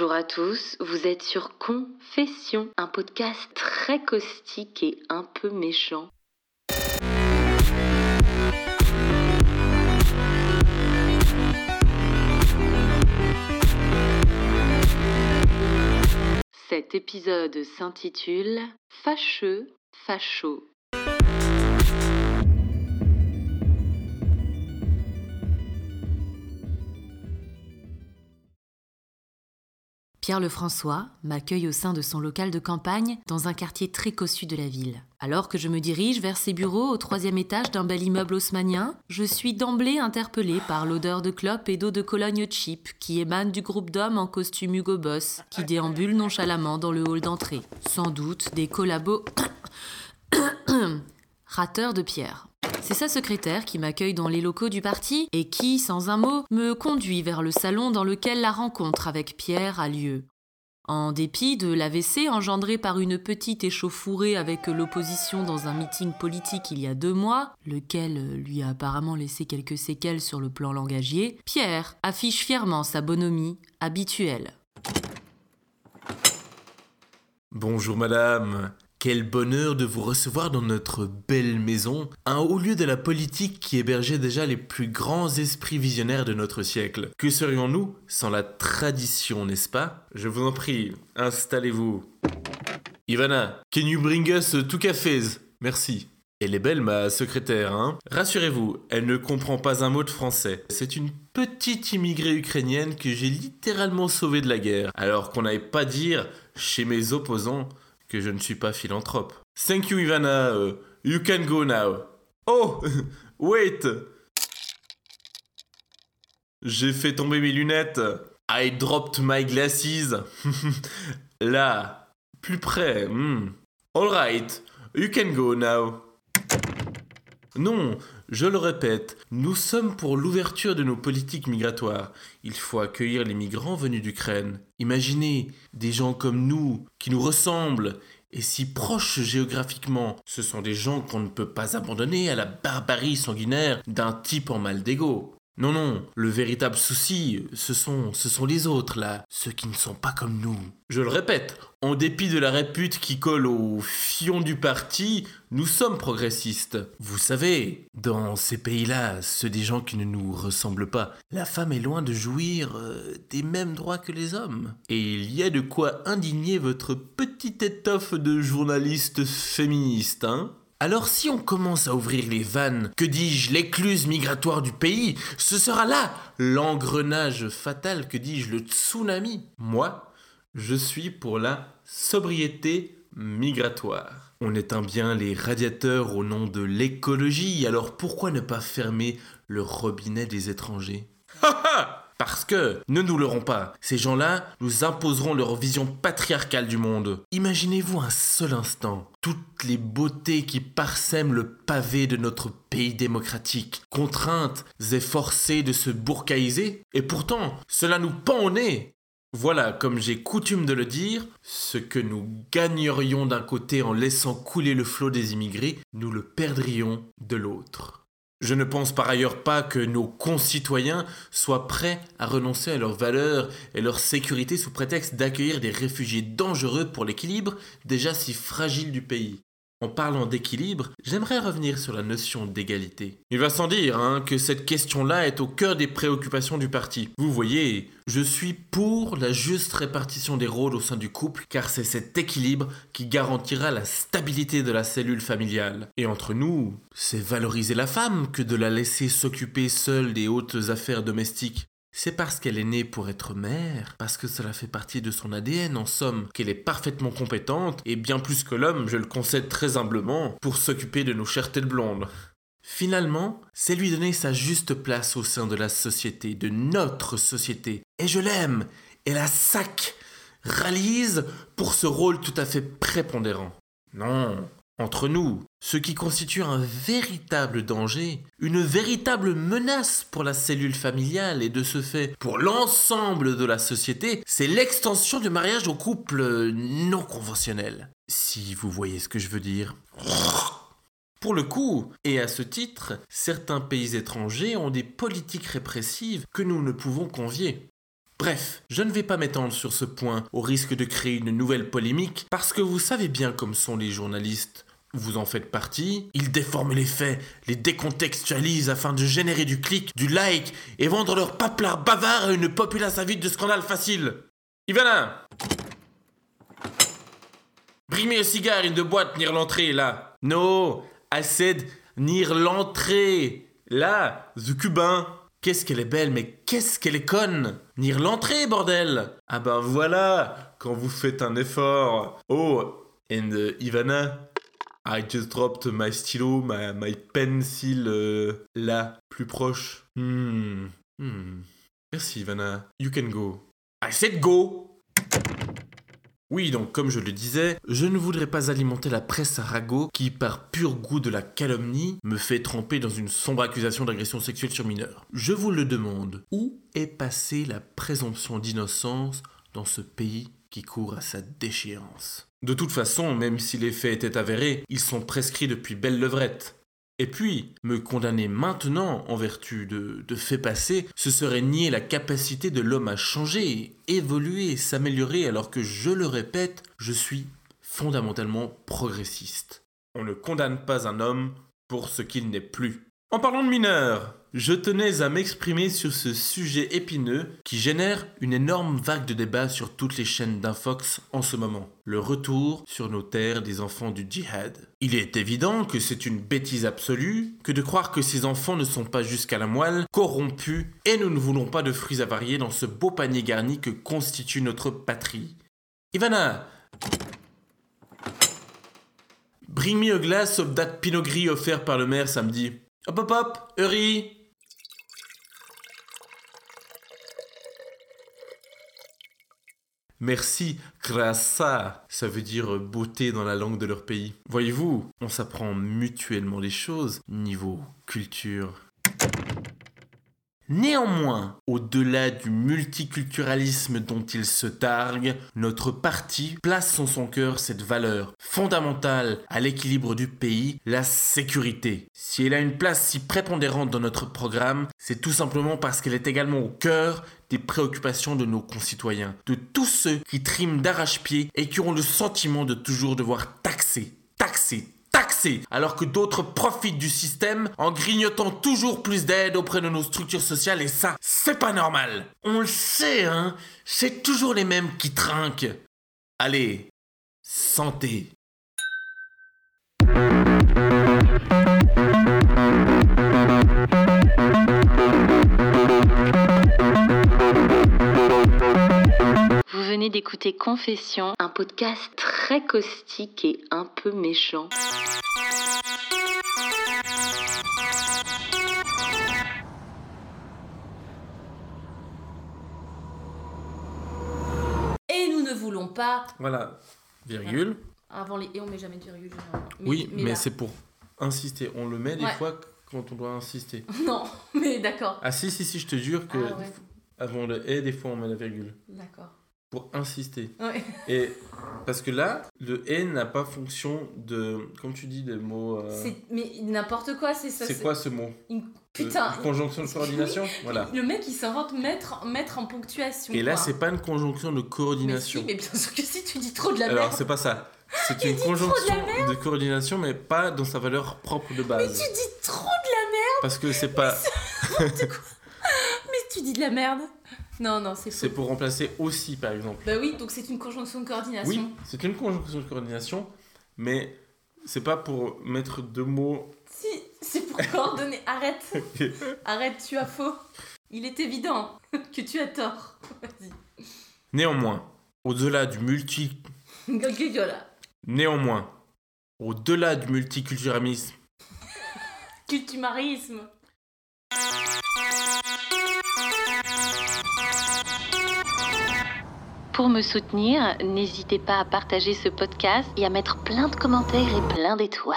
Bonjour à tous, vous êtes sur Confession, un podcast très caustique et un peu méchant. Cet épisode s'intitule Fâcheux, facho. Pierre Lefrançois m'accueille au sein de son local de campagne dans un quartier très cossu de la ville. Alors que je me dirige vers ses bureaux au troisième étage d'un bel immeuble haussmanien, je suis d'emblée interpellée par l'odeur de clope et d'eau de Cologne cheap qui émane du groupe d'hommes en costume Hugo Boss qui déambulent nonchalamment dans le hall d'entrée. Sans doute des collabos rateurs de pierre. C'est sa secrétaire qui m'accueille dans les locaux du parti et qui, sans un mot, me conduit vers le salon dans lequel la rencontre avec Pierre a lieu. En dépit de l'AVC engendré par une petite échauffourée avec l'opposition dans un meeting politique il y a deux mois, lequel lui a apparemment laissé quelques séquelles sur le plan langagier, Pierre affiche fièrement sa bonhomie habituelle. Bonjour madame, quel bonheur de vous recevoir dans notre belle maison, un haut lieu de la politique qui hébergeait déjà les plus grands esprits visionnaires de notre siècle. Que serions-nous sans la tradition, n'est-ce pas? Je vous en prie, installez-vous. Ivana, can you bring us two cafés? Merci. Elle est belle, ma secrétaire, hein? Rassurez-vous, elle ne comprend pas un mot de français. C'est une petite immigrée ukrainienne que j'ai littéralement sauvée de la guerre. Alors qu'on n'allait pas dire, chez mes opposants, que je ne suis pas philanthrope. Thank you, Ivana. Uh, you can go now. Oh, wait. J'ai fait tomber mes lunettes. I dropped my glasses. Là, plus près. Hmm. All right, you can go now. Non, je le répète, nous sommes pour l'ouverture de nos politiques migratoires. Il faut accueillir les migrants venus d'Ukraine. Imaginez des gens comme nous, qui nous ressemblent et si proches géographiquement. Ce sont des gens qu'on ne peut pas abandonner à la barbarie sanguinaire d'un type en mal d'ego. Non, non, le véritable souci, ce sont, ce sont les autres, là, ceux qui ne sont pas comme nous. Je le répète, en dépit de la répute qui colle au fion du parti, nous sommes progressistes. Vous savez, dans ces pays-là, ceux des gens qui ne nous ressemblent pas, la femme est loin de jouir euh, des mêmes droits que les hommes. Et il y a de quoi indigner votre petite étoffe de journaliste féministe, hein alors si on commence à ouvrir les vannes, que dis-je, l'écluse migratoire du pays, ce sera là l'engrenage fatal, que dis-je, le tsunami. Moi, je suis pour la sobriété migratoire. On éteint bien les radiateurs au nom de l'écologie, alors pourquoi ne pas fermer le robinet des étrangers? Parce que, ne nous leurrons pas, ces gens-là nous imposeront leur vision patriarcale du monde. Imaginez-vous un seul instant toutes les beautés qui parsèment le pavé de notre pays démocratique, contraintes et forcées de se bourcaïser, et pourtant, cela nous pend au nez. Voilà, comme j'ai coutume de le dire, ce que nous gagnerions d'un côté en laissant couler le flot des immigrés, nous le perdrions de l'autre. Je ne pense par ailleurs pas que nos concitoyens soient prêts à renoncer à leurs valeurs et leur sécurité sous prétexte d'accueillir des réfugiés dangereux pour l'équilibre déjà si fragile du pays. En parlant d'équilibre, j'aimerais revenir sur la notion d'égalité. Il va sans dire hein, que cette question-là est au cœur des préoccupations du parti. Vous voyez, je suis pour la juste répartition des rôles au sein du couple, car c'est cet équilibre qui garantira la stabilité de la cellule familiale. Et entre nous, c'est valoriser la femme que de la laisser s'occuper seule des hautes affaires domestiques. C'est parce qu'elle est née pour être mère, parce que cela fait partie de son ADN en somme, qu'elle est parfaitement compétente, et bien plus que l'homme, je le concède très humblement, pour s'occuper de nos chères têtes blondes. Finalement, c'est lui donner sa juste place au sein de la société, de notre société. Et je l'aime, et la sac, réalise pour ce rôle tout à fait prépondérant. Non, entre nous, ce qui constitue un véritable danger, une véritable menace pour la cellule familiale et de ce fait pour l'ensemble de la société, c'est l'extension du mariage aux couples non conventionnels. Si vous voyez ce que je veux dire. Pour le coup, et à ce titre, certains pays étrangers ont des politiques répressives que nous ne pouvons convier. Bref, je ne vais pas m'étendre sur ce point au risque de créer une nouvelle polémique, parce que vous savez bien comme sont les journalistes. Vous en faites partie, ils déforment les faits, les décontextualisent afin de générer du clic, du like et vendre leur paplard bavard à une populace avide de scandales faciles. Ivana Bring me a cigare in the boîte near l'entrée, là. No, I said near l'entrée. Là, the cubain. Qu'est-ce qu'elle est belle, mais qu'est-ce qu'elle est conne Near l'entrée, bordel Ah ben voilà, quand vous faites un effort. Oh, and uh, Ivana, I just dropped my stylo, my, my pencil, euh, là, plus proche. Hmm, hmm. Merci, Ivana. You can go. I said go oui, donc comme je le disais, je ne voudrais pas alimenter la presse à ragot qui, par pur goût de la calomnie, me fait tremper dans une sombre accusation d'agression sexuelle sur mineur. Je vous le demande, où est passée la présomption d'innocence dans ce pays qui court à sa déchéance? De toute façon, même si les faits étaient avérés, ils sont prescrits depuis belle levrette. Et puis, me condamner maintenant en vertu de, de faits passés, ce serait nier la capacité de l'homme à changer, évoluer, s'améliorer, alors que, je le répète, je suis fondamentalement progressiste. On ne condamne pas un homme pour ce qu'il n'est plus. En parlant de mineurs, je tenais à m'exprimer sur ce sujet épineux qui génère une énorme vague de débats sur toutes les chaînes d'Infox en ce moment. Le retour sur nos terres des enfants du djihad. Il est évident que c'est une bêtise absolue que de croire que ces enfants ne sont pas jusqu'à la moelle, corrompus, et nous ne voulons pas de fruits avariés dans ce beau panier garni que constitue notre patrie. Ivana Bring me a glass of that pinot gris offert par le maire samedi. Hop hop hop, Uri Merci, grassa, ça veut dire beauté dans la langue de leur pays. Voyez-vous, on s'apprend mutuellement les choses niveau culture. Néanmoins, au-delà du multiculturalisme dont il se targue, notre parti place en son cœur cette valeur fondamentale à l'équilibre du pays, la sécurité. Si elle a une place si prépondérante dans notre programme, c'est tout simplement parce qu'elle est également au cœur des préoccupations de nos concitoyens, de tous ceux qui triment d'arrache-pied et qui ont le sentiment de toujours devoir taxer, taxer, alors que d'autres profitent du système en grignotant toujours plus d'aide auprès de nos structures sociales et ça, c'est pas normal. On le sait, hein, c'est toujours les mêmes qui trinquent. Allez, santé. Vous venez d'écouter Confession, un podcast très caustique et un peu méchant. Pas. Voilà, virgule. Avant les. Et on met jamais de virgule. oui, mais, c'est pour insister. On le met des Ouais. fois quand on doit insister. Non, mais d'accord. Ah si, si, si, je te jure que Ah ouais. avant le et, des fois on met la virgule. D'accord. Pour insister. Ouais. Et parce que là, le et n'a pas fonction de. Comme tu dis, des mots. euh, Mais n'importe quoi, c'est ça. c'est quoi ce mot? Une- Putain. une Conjonction de coordination Voilà. Le mec, il s'invente mettre, mettre en ponctuation. Et là, c'est pas une conjonction de Mais, coordination. si, mais bien sûr que si tu dis trop de la Alors, merde. c'est pas ça. C'est une de conjonction de, coordination, mais pas dans sa valeur propre de Mais base. tu dis trop de la merde. Parce que c'est pas. Mais tu dis de la merde. Non, non, c'est C'est pour remplacer aussi, par exemple. Bah oui, donc c'est une conjonction de coordination. Oui, c'est une conjonction de coordination, mais c'est pas pour mettre deux mots. Si, c'est pour coordonner. Arrête. Arrête, tu as faux. Il est évident que tu as tort. Vas-y. Néanmoins, au-delà du multi. Néanmoins, au-delà du multiculturalisme. Cultumarisme. Pour me soutenir, n'hésitez pas à partager ce podcast et à mettre plein de commentaires et plein d'étoiles.